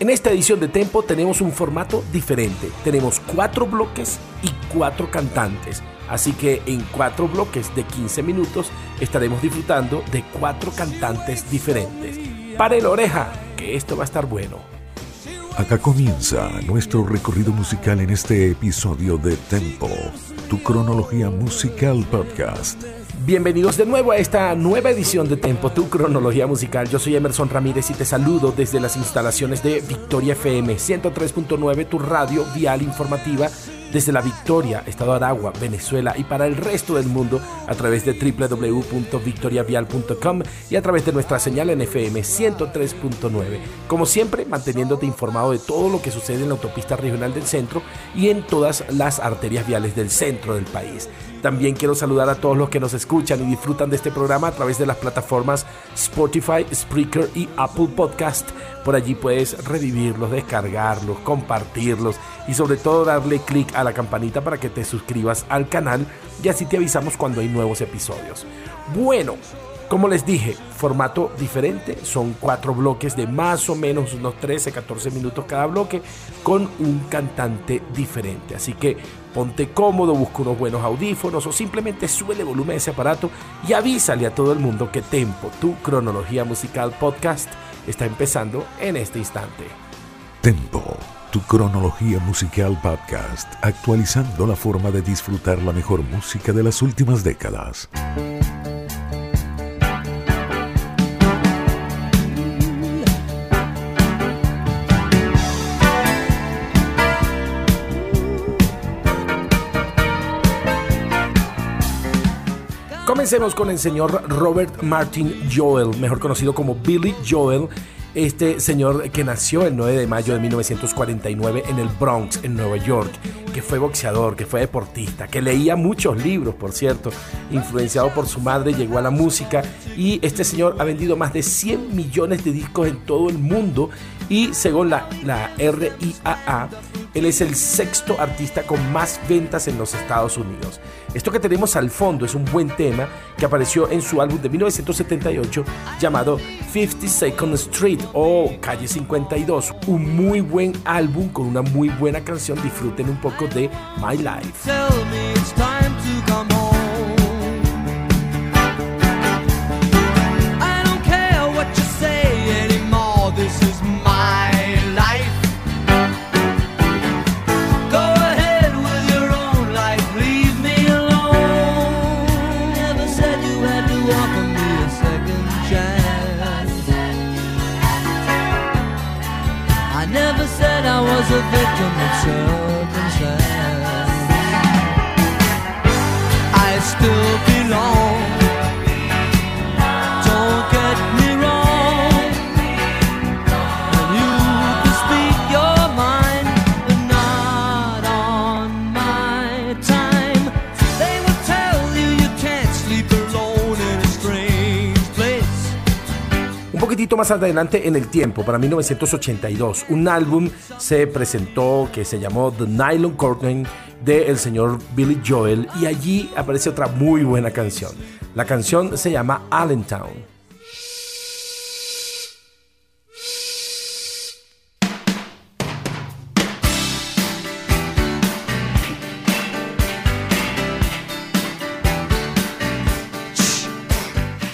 En esta edición de Tempo tenemos un formato diferente. Tenemos cuatro bloques y cuatro cantantes. Así que en cuatro bloques de 15 minutos estaremos disfrutando de cuatro cantantes diferentes. Pare la oreja, que esto va a estar bueno. Acá comienza nuestro recorrido musical en este episodio de Tempo, tu cronología musical podcast. Bienvenidos de nuevo a esta nueva edición de Tempo, tu cronología musical. Yo soy Emerson Ramírez y te saludo desde las instalaciones de Victoria FM 103.9, tu radio vial informativa desde la Victoria, Estado de Aragua, Venezuela y para el resto del mundo a través de www.victoriavial.com y a través de nuestra señal en FM 103.9. Como siempre, manteniéndote informado de todo lo que sucede en la autopista regional del centro y en todas las arterias viales del centro del país. También quiero saludar a todos los que nos escuchan y disfrutan de este programa a través de las plataformas Spotify, Spreaker y Apple Podcast. Por allí puedes revivirlos, descargarlos, compartirlos y sobre todo darle clic a la campanita para que te suscribas al canal y así te avisamos cuando hay nuevos episodios. Bueno, como les dije, formato diferente, son cuatro bloques de más o menos unos 13, 14 minutos cada bloque con un cantante diferente. Así que ponte cómodo, busca unos buenos audífonos o simplemente sube el volumen de ese aparato y avísale a todo el mundo que Tempo, tu cronología musical podcast, está empezando en este instante. Tempo, tu cronología musical podcast, actualizando la forma de disfrutar la mejor música de las últimas décadas. Comencemos con el señor Robert Martin Joel, mejor conocido como Billy Joel. Este señor que nació el 9 de mayo de 1949 en el Bronx, en Nueva York, que fue boxeador, que fue deportista, que leía muchos libros, por cierto, influenciado por su madre, llegó a la música y este señor ha vendido más de 100 millones de discos en todo el mundo y según la, la RIAA, él es el sexto artista con más ventas en los Estados Unidos. Esto que tenemos al fondo es un buen tema que apareció en su álbum de 1978 llamado 52nd Street o Calle 52. Un muy buen álbum con una muy buena canción. Disfruten un poco de My Life. A victim of circumstance. Más adelante en el tiempo, para 1982, un álbum se presentó que se llamó The Nylon Curtain de el señor Billy Joel y allí aparece otra muy buena canción. La canción se llama Allentown.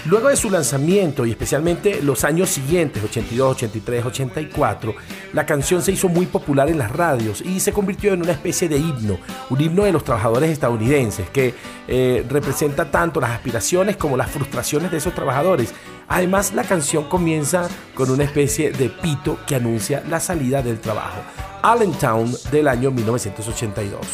Luego de su lanzamiento y especialmente los años siguientes, 82, 83, 84, la canción se hizo muy popular en las radios y se convirtió en una especie de himno, un himno de los trabajadores estadounidenses que eh, representa tanto las aspiraciones como las frustraciones de esos trabajadores. Además, la canción comienza con una especie de pito que anuncia la salida del trabajo. Allentown del año 1982.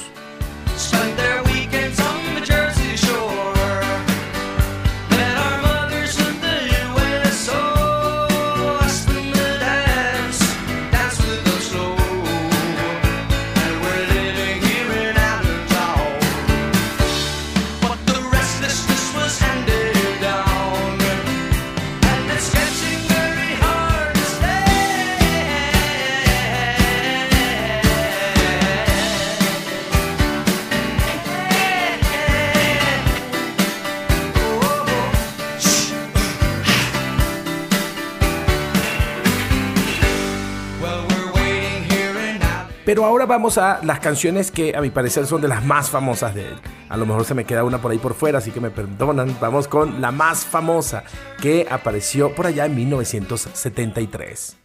Pero ahora vamos a las canciones que a mi parecer son de las más famosas de él. A lo mejor se me queda una por ahí por fuera, así que me perdonan. Vamos con la más famosa que apareció por allá en 1973.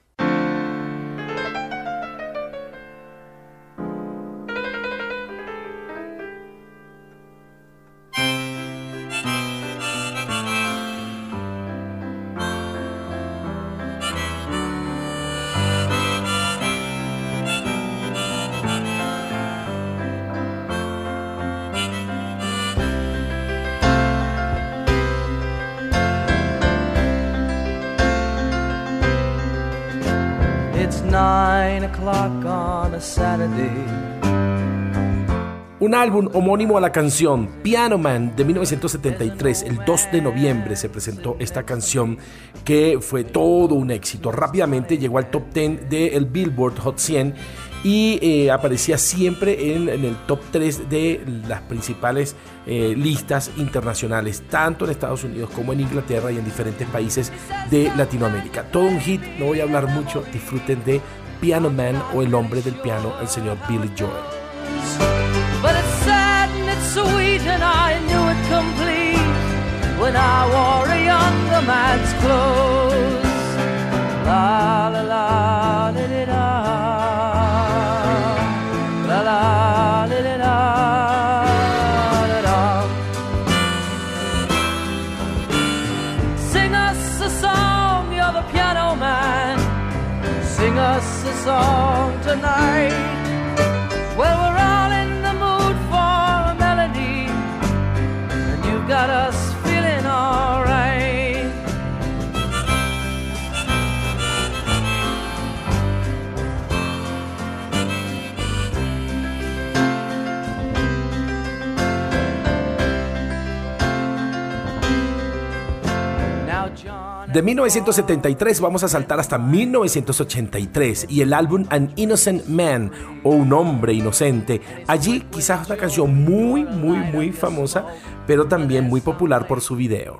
Saturday. Un álbum homónimo a la canción Piano Man de 1973, el 2 de noviembre se presentó esta canción que fue todo un éxito. Rápidamente llegó al top 10 del Billboard Hot 100 y eh, aparecía siempre en, en, el top 3 de las principales eh, listas internacionales, tanto en Estados Unidos como en Inglaterra y en diferentes países de Latinoamérica. Todo un hit, no voy a hablar mucho, disfruten de Piano Man o El hombre del piano, el señor Billy Joel. But it's sad and it's sweet, and I knew it complete when I wore a man's clothes. La la la la night. De 1973 vamos a saltar hasta 1983 y el álbum An Innocent Man o Un hombre inocente. Allí quizás una canción muy, muy, muy famosa, pero también muy popular por su video.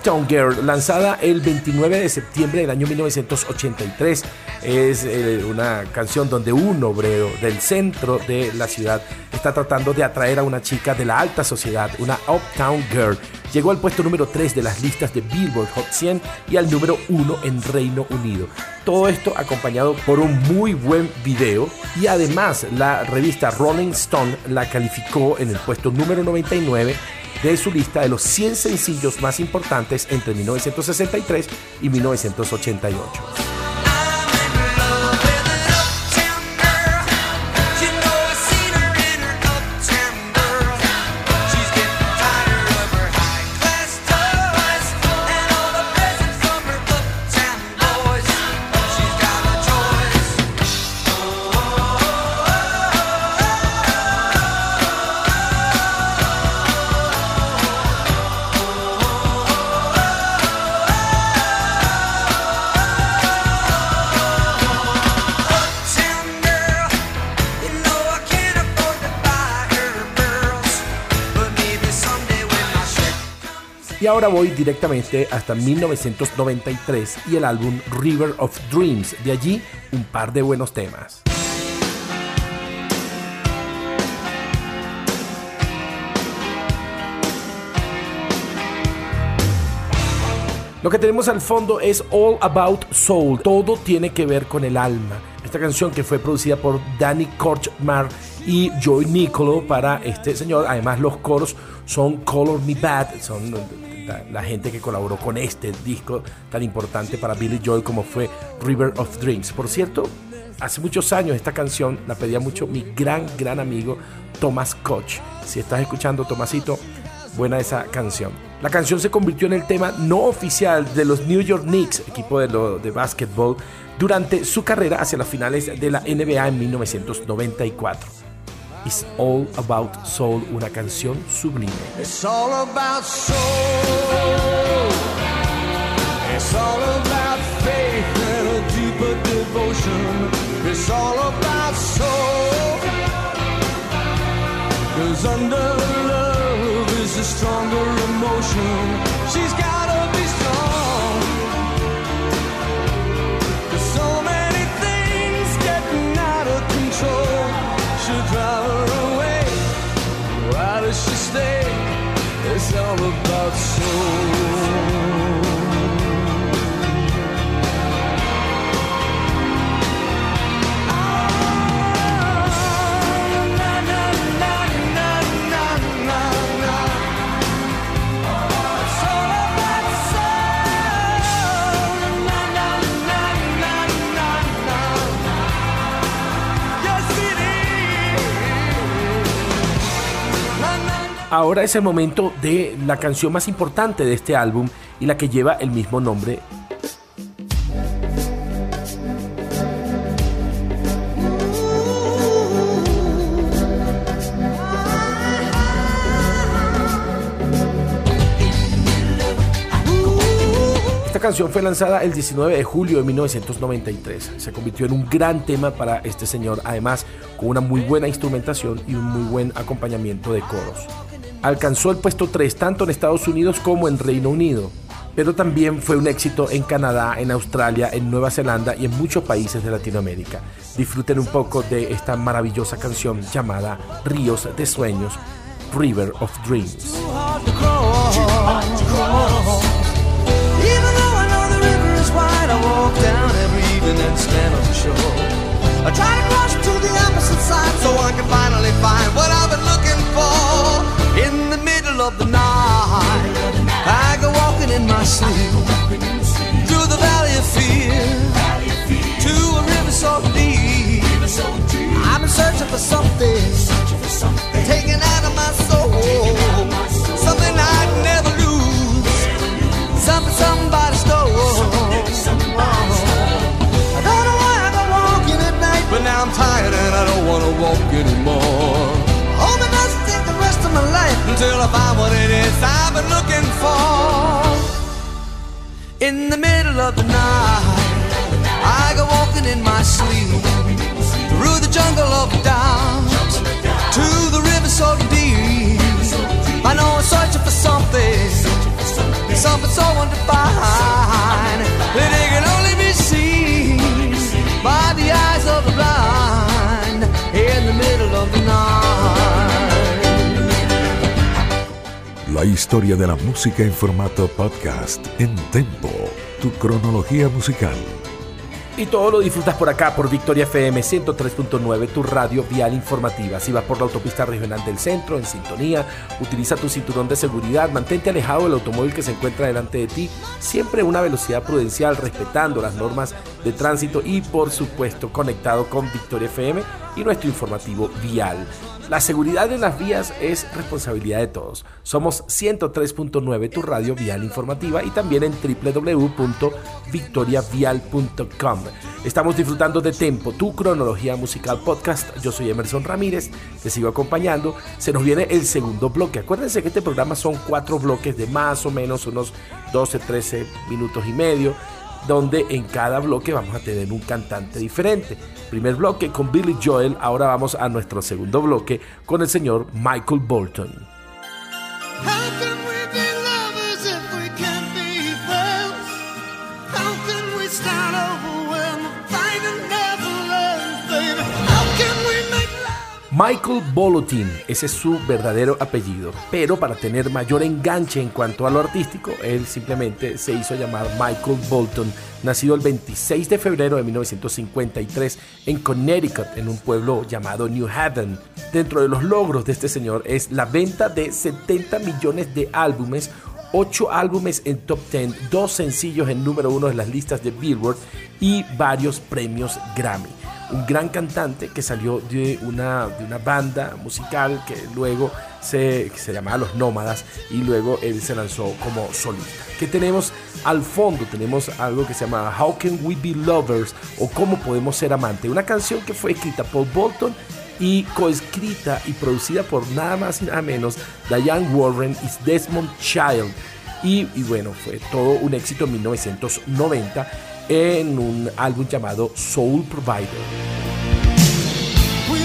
Uptown girl. Lanzada el 29 de septiembre del año 1983, es eh, una canción donde un obrero del centro de la ciudad está tratando de atraer a una chica de la alta sociedad, una Uptown Girl. Llegó al puesto número 3 de las listas de Billboard Hot 100 y al número 1 en Reino Unido. Todo esto acompañado por un muy buen video y además la revista Rolling Stone la calificó en el puesto número 99 de su lista de los 100 sencillos más importantes entre 1963 y 1988. Ahora voy directamente hasta 1993 y el álbum River of Dreams. De allí un par de buenos temas. Lo que tenemos al fondo es All About Soul, todo tiene que ver con el alma. Esta canción que fue producida por Danny Korchmar y Joy Nicolo para este señor. Además los coros son Color Me Bad, son la, gente que colaboró con este disco tan importante para Billy Joel como fue River of Dreams. Por cierto, hace muchos años esta canción la pedía mucho mi gran, gran amigo Thomas Koch. Si estás escuchando, Tomasito, buena esa canción. La canción se convirtió en el tema no oficial de los New York Knicks, equipo de, lo, de básquetbol, durante su carrera hacia las finales de la NBA en 1994. It's All About Soul, una canción sublime. It's all about soul. It's all about faith and a deeper devotion. It's all about soul. Cause under love is a stronger emotion. She's gotta all about soul. Ahora es el momento de la canción más importante de este álbum y la que lleva el mismo nombre. Esta canción fue lanzada el 19 de julio de 1993. Se convirtió en un gran tema para este señor, además con una muy buena instrumentación y un muy buen acompañamiento de coros. Alcanzó el puesto 3 tanto en Estados Unidos como en Reino Unido, pero también fue un éxito en Canadá, en Australia, en Nueva Zelanda y en muchos países de Latinoamérica. Disfruten un poco de esta maravillosa canción llamada Ríos de Sueños, River of Dreams. I try to cross to the opposite side so I can finally find what I've been looking for. In middle of the night, I go walking in my sleep through the valley of fear to a river so deep. I'm searching for something taken out of my soul, something I'd never lose something somebody stole. I don't know why I go walking at night, but now I'm tired and I don't wanna walk anymore. Until I find what it is I've been looking for. In the middle of the night, I go walking in my sleep through the jungle of doubt to the river so deep. I know I'm searching for something something so undefined La historia de la música en formato podcast en Tempo, tu cronología musical. Y todo lo disfrutas por acá, por Victoria FM 103.9, tu radio vial informativa. Si vas por la autopista regional del centro, en sintonía, utiliza tu cinturón de seguridad, mantente alejado del automóvil que se encuentra delante de ti, siempre a una velocidad prudencial, respetando las normas de tránsito y, por supuesto, conectado con Victoria FM y nuestro informativo vial. La seguridad en las vías es responsabilidad de todos. Somos 103.9, tu radio vial informativa, y también en www.victoriavial.com. Estamos disfrutando de Tempo, tu cronología musical podcast. Yo soy Emerson Ramírez, te sigo acompañando. Se nos viene el segundo bloque. Acuérdense que este programa son cuatro bloques de más o menos unos 12, 13 minutos y medio donde en cada bloque vamos a tener un cantante diferente. Primer bloque con Billy Joel, ahora vamos a nuestro segundo bloque con el señor Michael Bolton. Michael Bolotin, ese es su verdadero apellido, pero para tener mayor enganche en cuanto a lo artístico, él simplemente se hizo llamar Michael Bolton, nacido el 26 de febrero de 1953 en Connecticut, en un pueblo llamado New Haven. Dentro de los logros de este señor es la venta de 70 millones de álbumes 8 álbumes en top 10, 2 sencillos en número 1 de las listas de Billboard y varios premios Grammy. Un gran cantante que salió de una, de una banda musical que luego se, se llamaba Los Nómadas y luego él se lanzó como solista. ¿Qué tenemos al fondo? Tenemos algo que se llama How Can We Be Lovers o Cómo Podemos Ser Amante, una canción que fue escrita por Bolton y coescrita y producida por nada más y nada menos Diane Warren y Desmond Child. Y bueno, fue todo un éxito en 1990 en un álbum llamado Soul Provider. We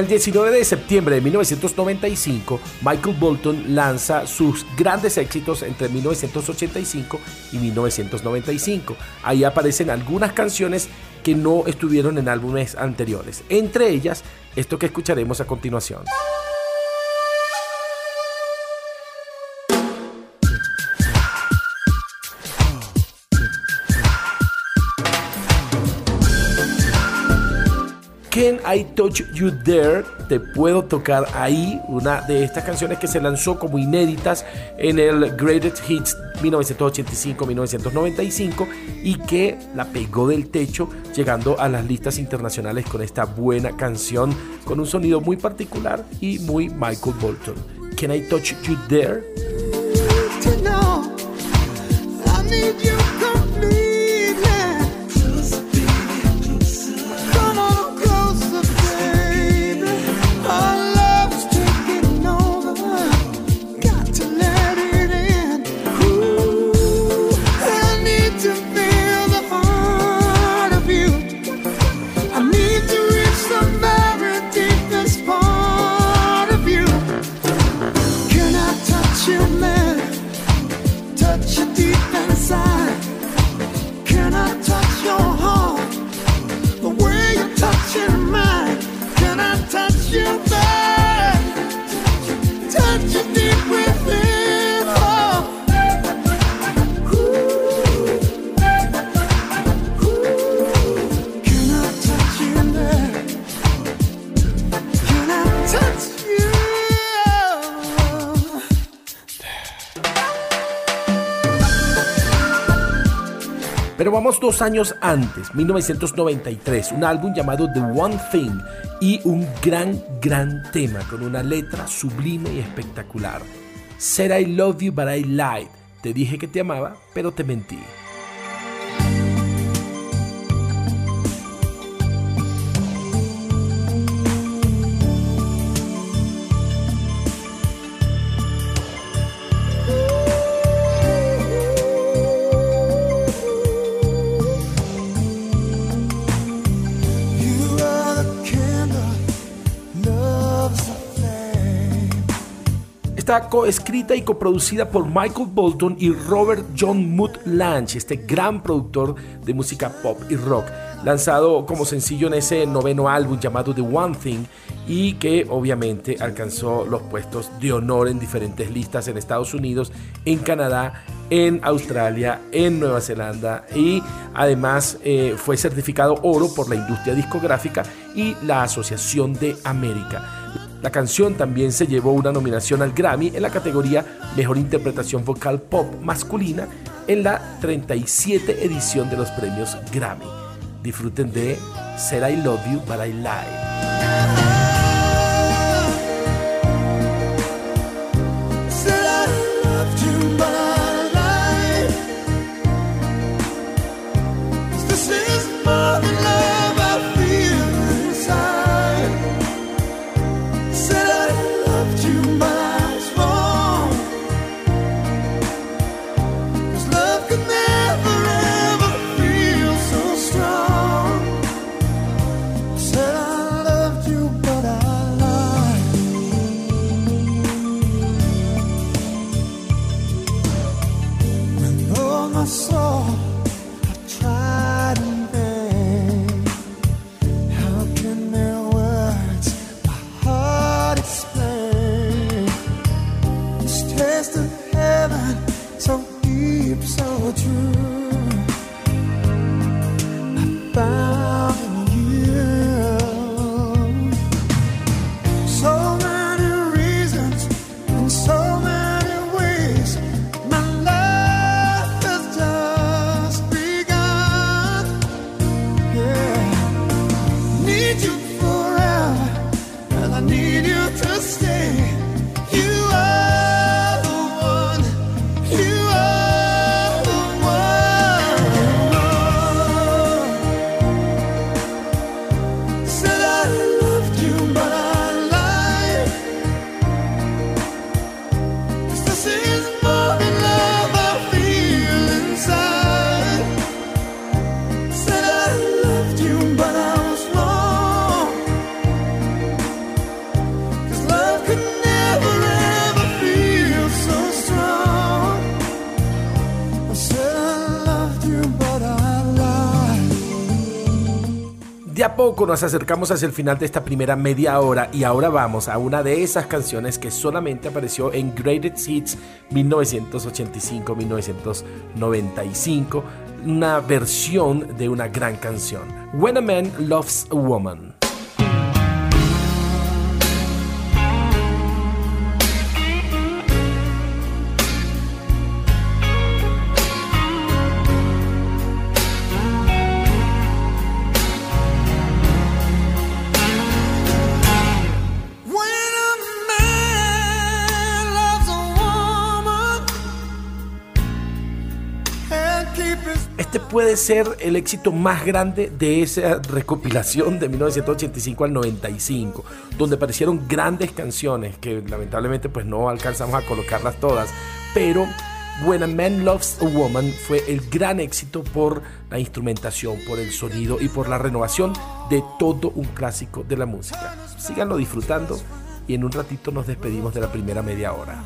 El 19 de septiembre de 1995, Michael Bolton lanza sus grandes éxitos entre 1985 y 1995. Ahí aparecen algunas canciones que no estuvieron en álbumes anteriores, entre ellas esto que escucharemos a continuación. I Touch You There? Te puedo tocar ahí, una de estas canciones que se lanzó como inéditas en el Greatest Hits 1985-1995 y que la pegó del techo llegando a las listas internacionales con esta buena canción con un sonido muy particular y muy Michael Bolton. Can I Touch You There? You, vamos dos años antes, 1993, un álbum llamado The One Thing y un gran, gran tema con una letra sublime y espectacular. Said I love you but I lied. Te dije que te amaba, pero te mentí. Está coescrita y coproducida por Michael Bolton y Robert John Mood Lange, este gran productor de música pop y rock, lanzado como sencillo en ese noveno álbum llamado The One Thing y que obviamente alcanzó los puestos de honor en diferentes listas en Estados Unidos, en Canadá, en Australia, en Nueva Zelanda y además eh, fue certificado oro por la industria discográfica y la Asociación de América. La canción también se llevó una nominación al Grammy en la categoría Mejor Interpretación Vocal Pop Masculina en la 37 edición de los premios Grammy. Disfruten de Said I Love You But I Lied. Nos acercamos hacia el final de esta primera media hora y ahora vamos a una de esas canciones que solamente apareció en Greatest Hits 1985-1995, una versión de una gran canción. When a Man Loves a Woman. Puede ser el éxito más grande de esa recopilación de 1985 al 95, donde aparecieron grandes canciones que lamentablemente pues no alcanzamos a colocarlas todas, pero When a Man Loves a Woman fue el gran éxito por la instrumentación, por el sonido y por la renovación de todo un clásico de la música. Síganlo disfrutando y en un ratito nos despedimos de la primera media hora.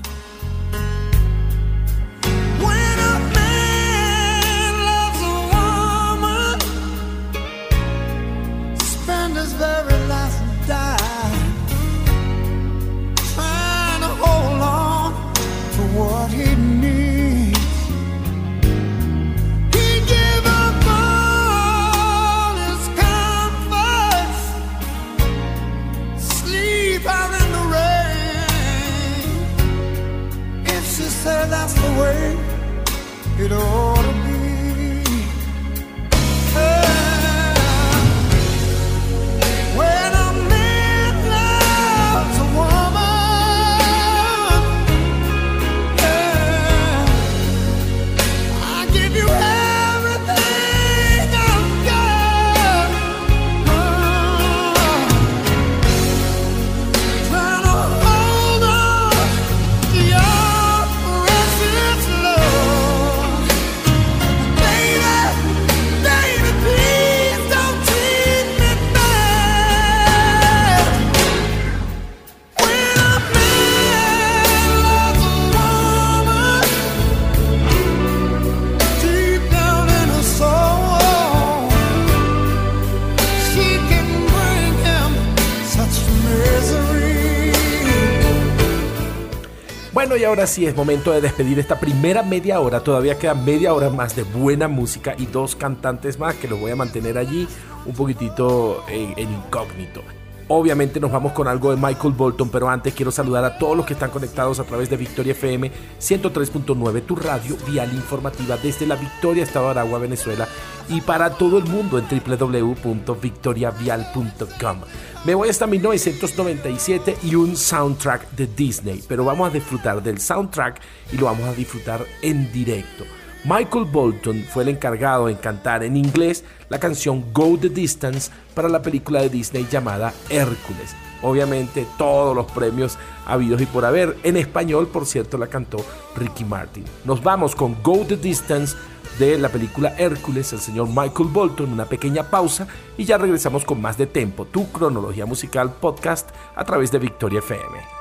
Y ahora sí es momento de despedir esta primera media hora. Todavía queda media hora más de buena música y dos cantantes más que los voy a mantener allí un poquitito en, en incógnito. Obviamente nos vamos con algo de Michael Bolton, pero antes quiero saludar a todos los que están conectados a través de Victoria FM 103.9, tu radio vial informativa desde la Victoria, Estado de Aragua, Venezuela, y para todo el mundo en www.victoriavial.com. Me voy hasta 1997 y un soundtrack de Disney, pero vamos a disfrutar del soundtrack y lo vamos a disfrutar en directo. Michael Bolton fue el encargado en cantar en inglés la canción Go the Distance para la película de Disney llamada Hércules. Obviamente todos los premios habidos y por haber. En español, por cierto, la cantó Ricky Martin. Nos vamos con Go the Distance de la película Hércules, el señor Michael Bolton, una pequeña pausa y ya regresamos con más de Tempo, tu cronología musical podcast a través de Victoria FM.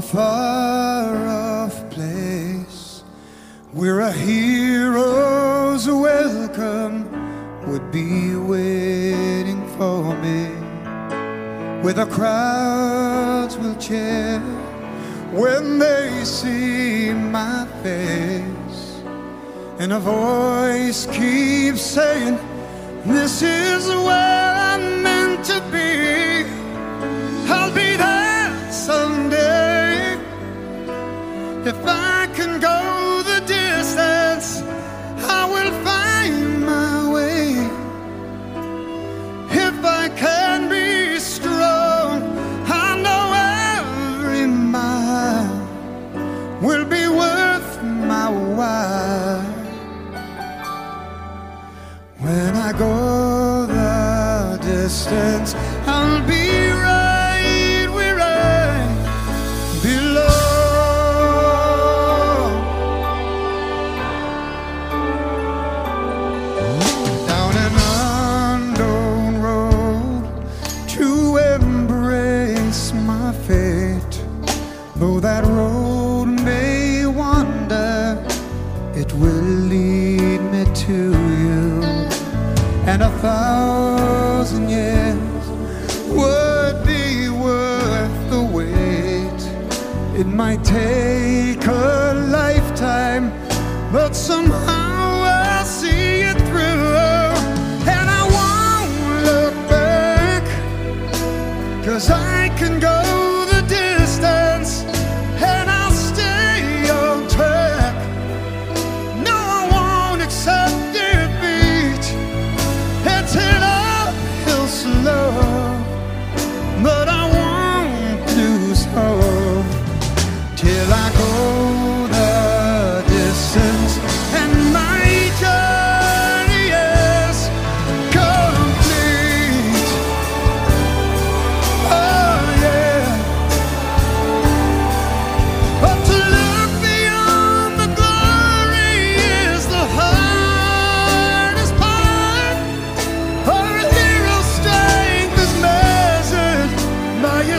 A far off place where a hero's welcome would be waiting for me, where the crowds will cheer when they see my face, and a voice keeps saying, This is where I'm meant to be. If I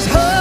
is hurt.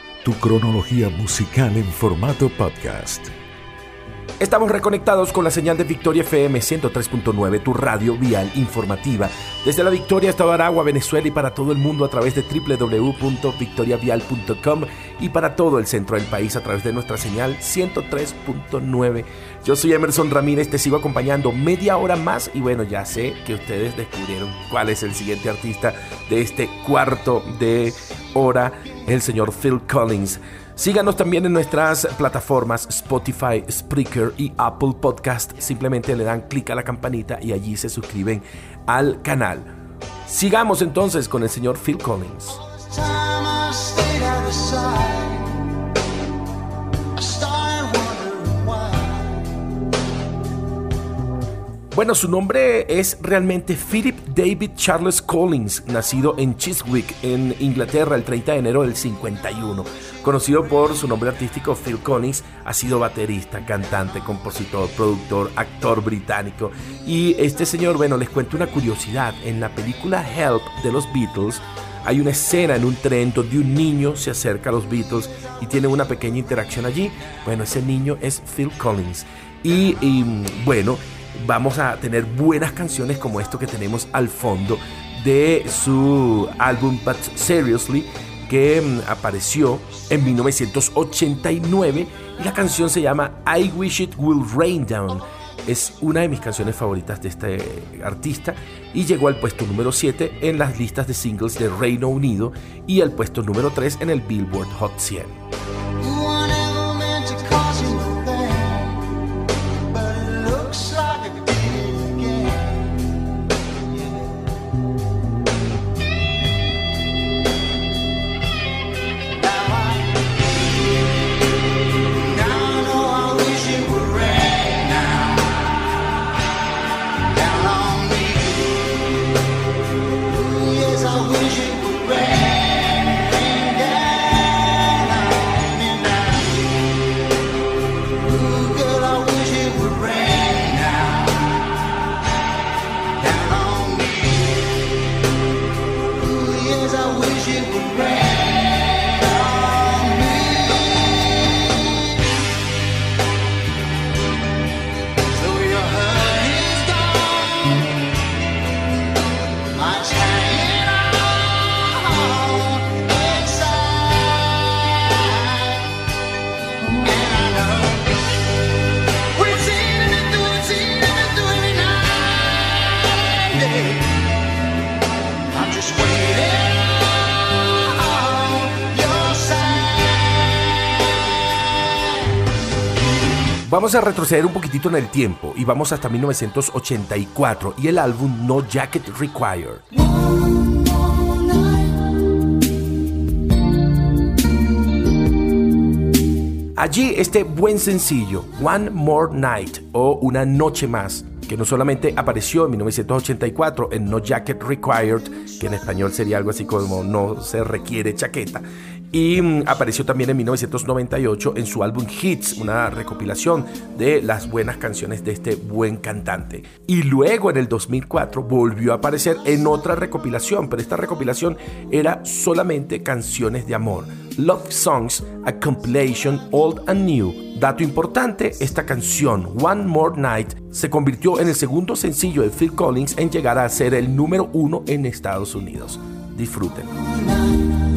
tu cronología musical en formato podcast. Estamos reconectados con la señal de Victoria FM 103.9, tu radio vial informativa, desde la Victoria hasta Aragua, Venezuela y para todo el mundo a través de www.victoriavial.com y para todo el centro del país a través de nuestra señal 103.9. Yo soy Emerson Ramírez, te sigo acompañando media hora más y bueno, ya sé que ustedes descubrieron cuál es el siguiente artista de este cuarto de hora, el señor Phil Collins. Síganos también en nuestras plataformas Spotify, Spreaker y Apple Podcast. Simplemente le dan clic a la campanita y allí se suscriben al canal. Sigamos entonces con el señor Phil Collins. Bueno, su nombre es realmente Philip David Charles Collins, nacido en Chiswick, en Inglaterra, el 30 de enero del 51. Conocido por su nombre artístico Phil Collins, ha sido baterista, cantante, compositor, productor, actor británico. Y este señor, bueno, les cuento una curiosidad. En la película Help de los Beatles, hay una escena en un tren donde un niño se acerca a los Beatles y tiene una pequeña interacción allí. Bueno, ese niño es Phil Collins. Y, y, bueno, vamos a tener buenas canciones como esto que tenemos al fondo de su álbum But Seriously que mm, apareció en 1989 y la canción se llama I Wish It Will Rain Down. es una de mis canciones favoritas de este artista y llegó al puesto número 7 en las listas de singles de Reino Unido y al puesto número 3 en el Billboard Hot 100. Vamos a retroceder un poquitito en el tiempo y vamos hasta 1984 y el álbum No Jacket Required. Allí este buen sencillo, One More Night o Una Noche Más, que no solamente apareció en 1984 en No Jacket Required, que en español sería algo así como No se requiere chaqueta, y mm, apareció también en 1998 en su álbum Hits, una recopilación de las buenas canciones de este buen cantante. Y luego en el 2004 volvió a aparecer en otra recopilación, pero esta recopilación era solamente canciones de amor. Love Songs, a compilation old and new. Dato importante, esta canción, One More Night, se convirtió en el segundo sencillo de Phil Collins en llegar a ser el número uno en Estados Unidos. Disfruten.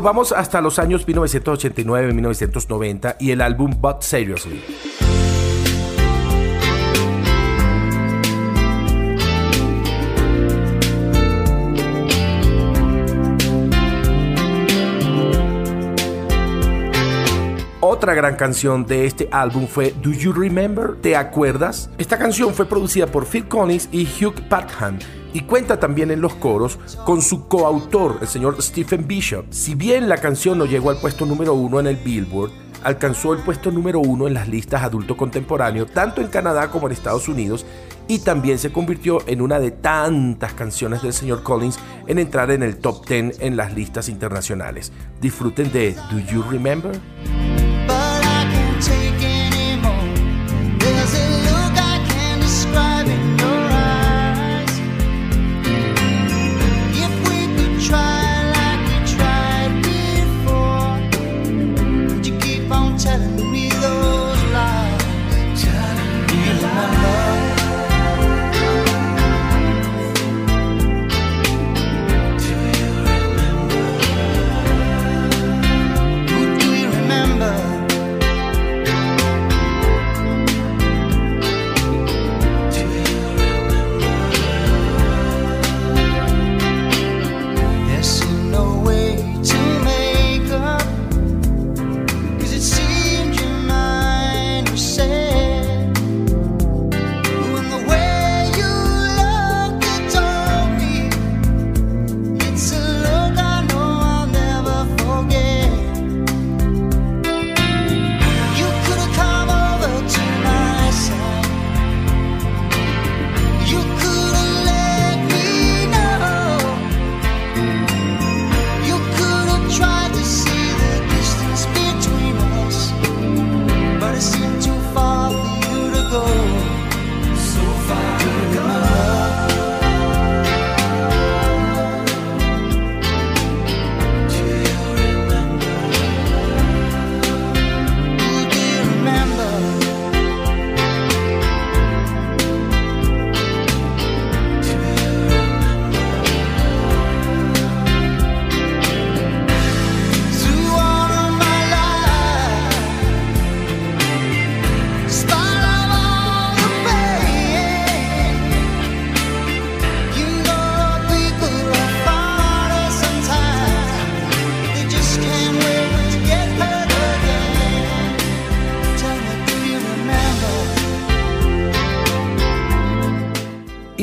Volvamos hasta los años 1989-1990 y el álbum But Seriously. Otra gran canción de este álbum fue Do You Remember? ¿Te acuerdas? Esta canción fue producida por Phil Collins y Hugh Padgham y cuenta también en los coros con su coautor, el señor Stephen Bishop. Si bien la canción no llegó al puesto número uno en el Billboard, alcanzó el puesto número uno en las listas adulto contemporáneo, tanto en Canadá como en Estados Unidos, y también se convirtió en una de tantas canciones del señor Collins en entrar en el top 10 en las listas internacionales. Disfruten de Do You Remember?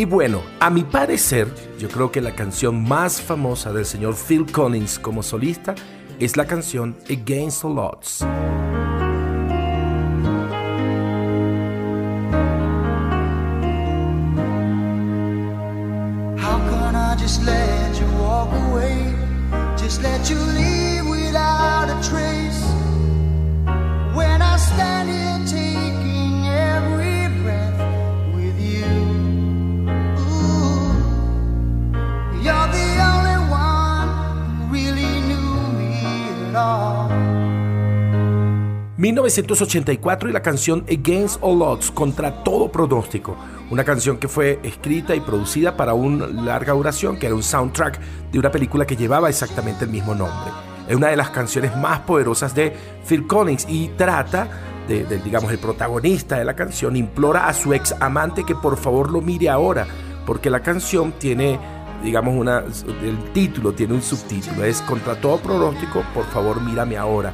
Bueno, a mi parecer, yo creo que la canción más famosa del señor Phil Collins como solista es la canción Against All Odds. 1984 y la canción Against All Odds, contra todo pronóstico. Una canción que fue escrita y producida para una larga duración, que era un soundtrack de una película que llevaba exactamente el mismo nombre. Es una de las canciones más poderosas de Phil Collins y trata de, digamos, el protagonista de la canción implora a su ex amante que por favor lo mire ahora, porque la canción tiene, digamos, una, el título tiene un subtítulo, es contra todo pronóstico, por favor mírame ahora.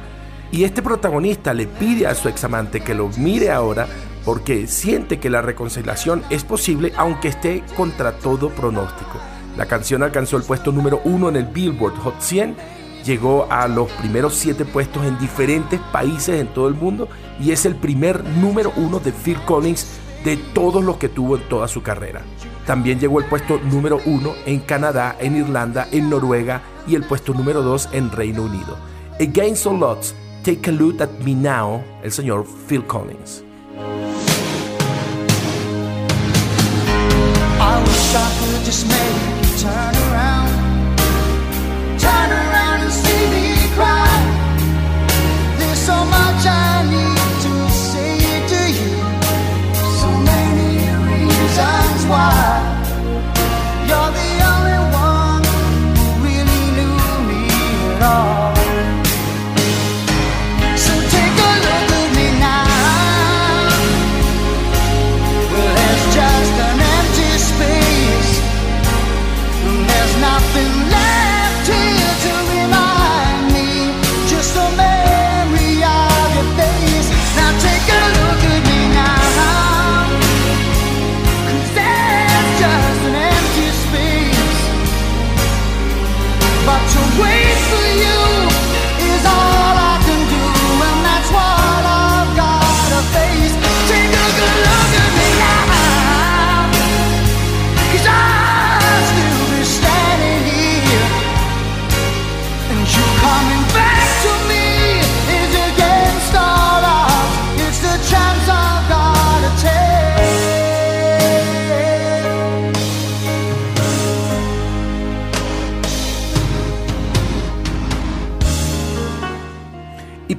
Y este protagonista le pide a su examante que lo mire ahora porque siente que la reconciliación es posible aunque esté contra todo pronóstico. La canción alcanzó el puesto número uno en el Billboard Hot 100, llegó a los primeros siete puestos en diferentes países en todo el mundo y es el primer número uno de Phil Collins de todos los que tuvo en toda su carrera. También llegó el puesto número uno en Canadá, en Irlanda, en Noruega y el puesto número dos en Reino Unido. Against All Odds Take a Look at Me Now, el señor Phil Collins. Why. You're the only one who really knew me at all.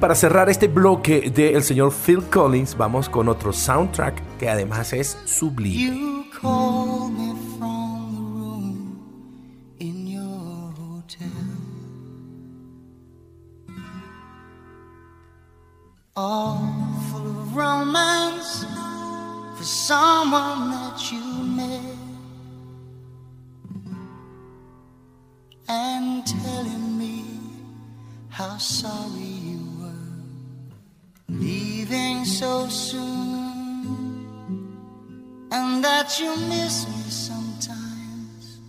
Para cerrar este bloque del señor Phil Collins, vamos con otro soundtrack que además es sublime. You call me from the room in your hotel. All full of romance for someone that you met. And telling me how sorry you leaving so soon and that you miss me sometimes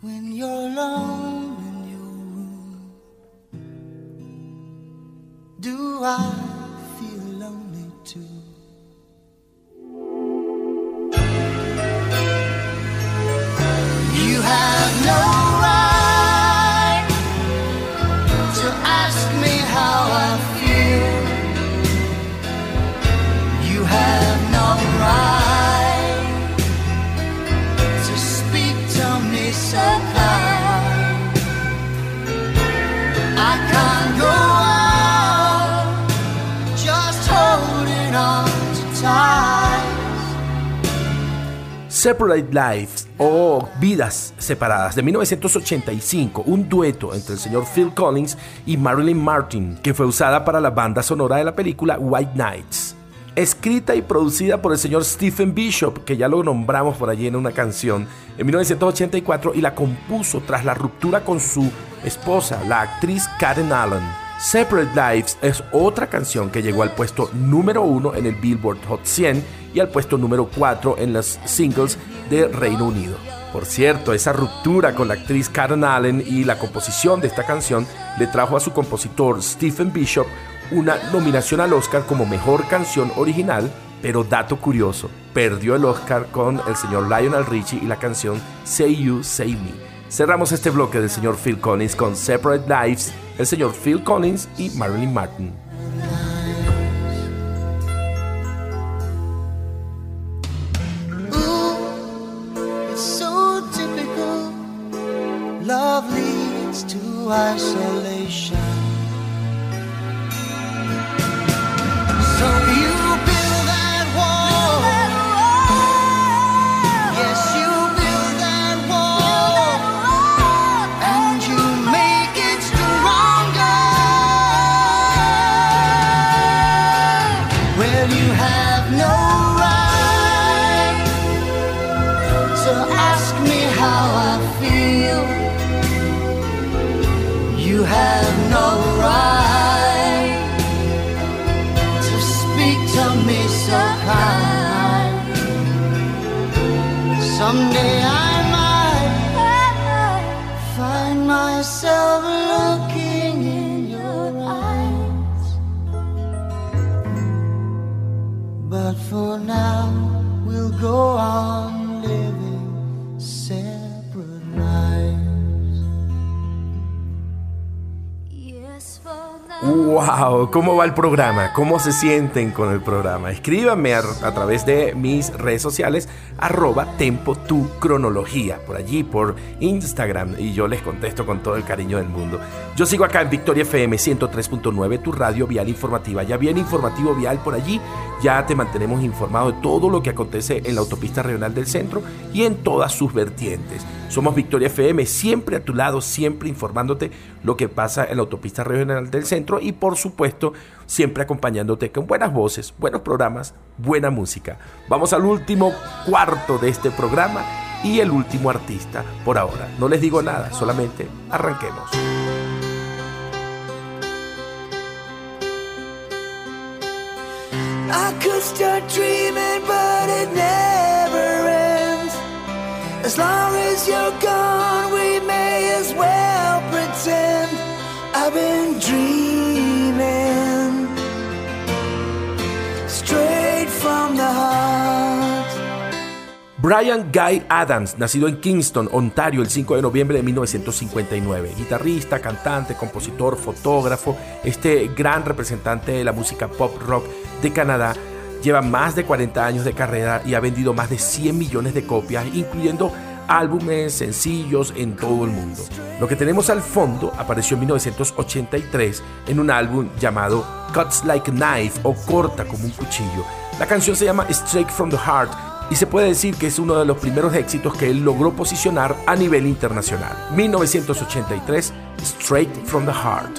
when you're alone in your room. Do I feel lonely too? You have no Separate Lives o Vidas Separadas de 1985, un dueto entre el señor Phil Collins y Marilyn Martin, que fue usada para la banda sonora de la película White Nights. Escrita y producida por el señor Stephen Bishop, que ya lo nombramos por allí en una canción, en 1984 y la compuso tras la ruptura con su esposa, la actriz Karen Allen. Separate Lives es otra canción que llegó al puesto número 1 en el Billboard Hot 100 y al puesto número 4 en las singles de Reino Unido. Por cierto, esa ruptura con la actriz Karen Allen y la composición de esta canción le trajo a su compositor Stephen Bishop una nominación al Oscar como mejor canción original, pero dato curioso, perdió el Oscar con el señor Lionel Richie y la canción Say You, Say Me. Cerramos este bloque del señor Phil Collins con Separate Lives, el señor Phil Collins y Marilyn Martin. It's so typical. Love leads to isolation. Monday. ¡Wow! ¿Cómo va el programa? ¿Cómo se sienten con el programa? Escríbanme a, través de mis redes sociales, arroba tempo tu cronología, por allí, por Instagram, y yo les contesto con todo el cariño del mundo. Yo sigo acá en Victoria FM 103.9, tu radio vial informativa. Ya viene informativo vial por allí, ya te mantenemos informado de todo lo que acontece en la autopista regional del centro y en todas sus vertientes. Somos Victoria FM, siempre a tu lado, siempre informándote lo que pasa en la autopista regional del centro y por supuesto siempre acompañándote con buenas voces, buenos programas, buena música. Vamos al último cuarto de este programa y el último artista por ahora. No les digo nada, solamente arranquemos. I could start dreaming, but it never ends. As long as you're gone, we may as well pretend I've been dreaming straight from the heart. Brian Guy Adams, nacido en Kingston, Ontario, el 5 de noviembre de 1959. Guitarrista, cantante, compositor, fotógrafo, este gran representante de la música pop rock de Canadá. Lleva más de 40 años de carrera y ha vendido más de 100 millones de copias, incluyendo álbumes, sencillos en todo el mundo. Lo que tenemos al fondo apareció en 1983 en un álbum llamado Cuts Like a Knife o Corta como un cuchillo. La canción se llama Straight from the Heart y se puede decir que es uno de los primeros éxitos que él logró posicionar a nivel internacional. 1983, Straight from the Heart.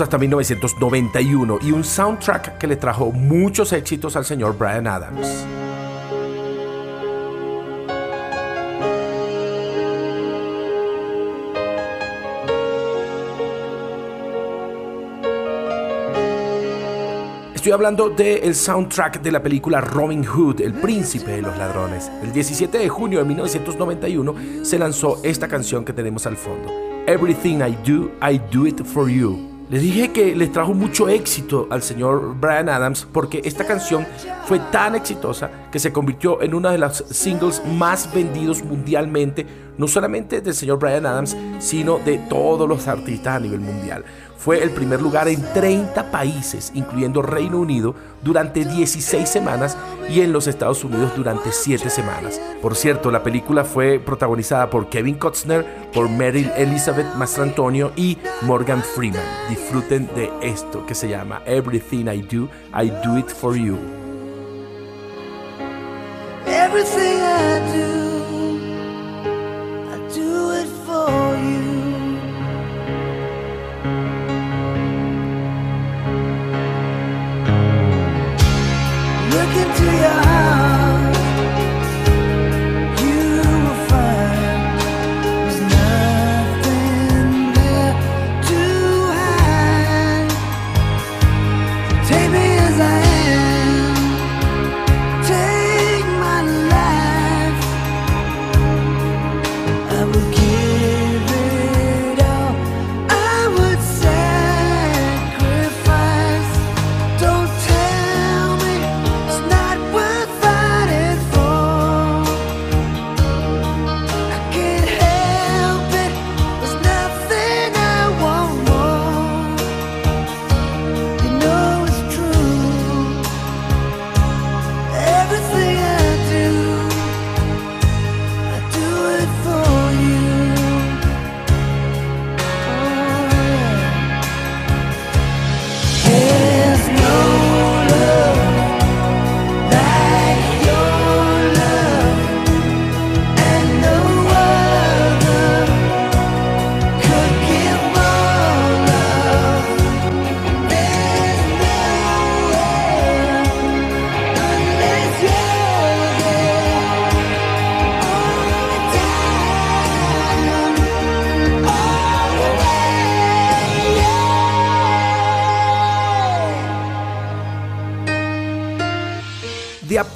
Hasta 1991 y un soundtrack que le trajo muchos éxitos al señor Brian Adams. Estoy hablando del soundtrack de la película Robin Hood, El Príncipe de los Ladrones. El 17 de junio de 1991 se lanzó esta canción que tenemos al fondo. Everything I Do, I Do It For You. Les dije que les trajo mucho éxito al señor Brian Adams porque esta canción fue tan exitosa que se convirtió en una de las singles más vendidos mundialmente, no solamente del señor Brian Adams, sino de todos los artistas a nivel mundial. Fue el primer lugar en 30 países, incluyendo Reino Unido, durante 16 semanas y en los Estados Unidos durante 7 semanas. Por cierto, la película fue protagonizada por Kevin Costner, por Meryl Elizabeth Mastrantonio y Morgan Freeman. Disfruten de esto que se llama Everything I Do, I Do It For You. Everything I do,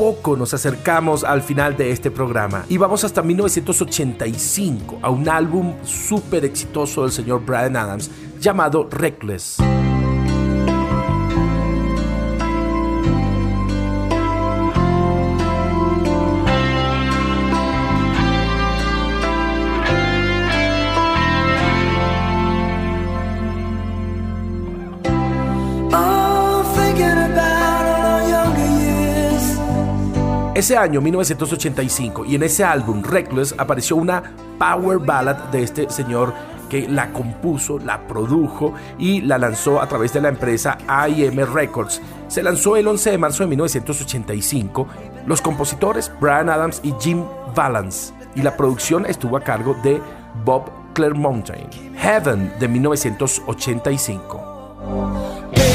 poco nos acercamos al final de este programa y vamos hasta 1985 a un álbum súper exitoso del señor Brian Adams llamado Reckless. Ese año, 1985, y en ese álbum, Reckless, apareció una power ballad de este señor que la compuso, la produjo y la lanzó a través de la empresa IM Records. Se lanzó el 11 de marzo de 1985. Los compositores Brian Adams y Jim Valance. Y la producción estuvo a cargo de Bob Clearmountain. Heaven de 1985.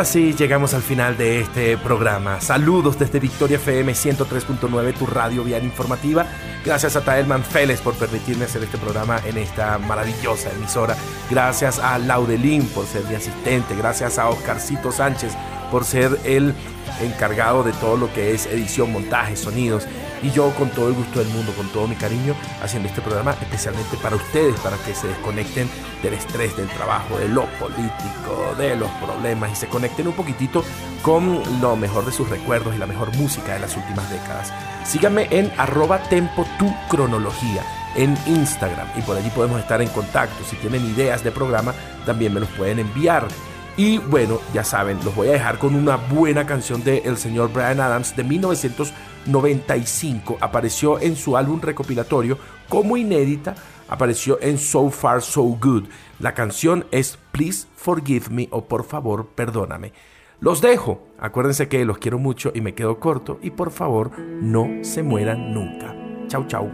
Ahora sí llegamos al final de este programa. Saludos desde Victoria FM 103.9, tu radio vial informativa. Gracias a Taelman Félix por permitirme hacer este programa en esta maravillosa emisora. Gracias a Laudelín por ser mi asistente. Gracias a Oscarcito Sánchez por ser el encargado de todo lo que es edición, montaje, sonidos. Y yo con todo el gusto del mundo, con todo mi cariño, haciendo este programa especialmente para ustedes, para que se desconecten del estrés, del trabajo, de lo político, de los problemas y se conecten un poquitito con lo mejor de sus recuerdos y la mejor música de las últimas décadas. Síganme en arroba tempo tu cronología en Instagram y por allí podemos estar en contacto. Si tienen ideas de programa, también me los pueden enviar. Y bueno, ya saben, los voy a dejar con una buena canción de señor Brian Adams de 1995. Apareció en su álbum recopilatorio como inédita. Apareció en So Far So Good. La canción es Please Forgive Me o Por favor Perdóname. Los dejo. Acuérdense que los quiero mucho y me quedo corto. Y por favor, no se mueran nunca. Chau, chau.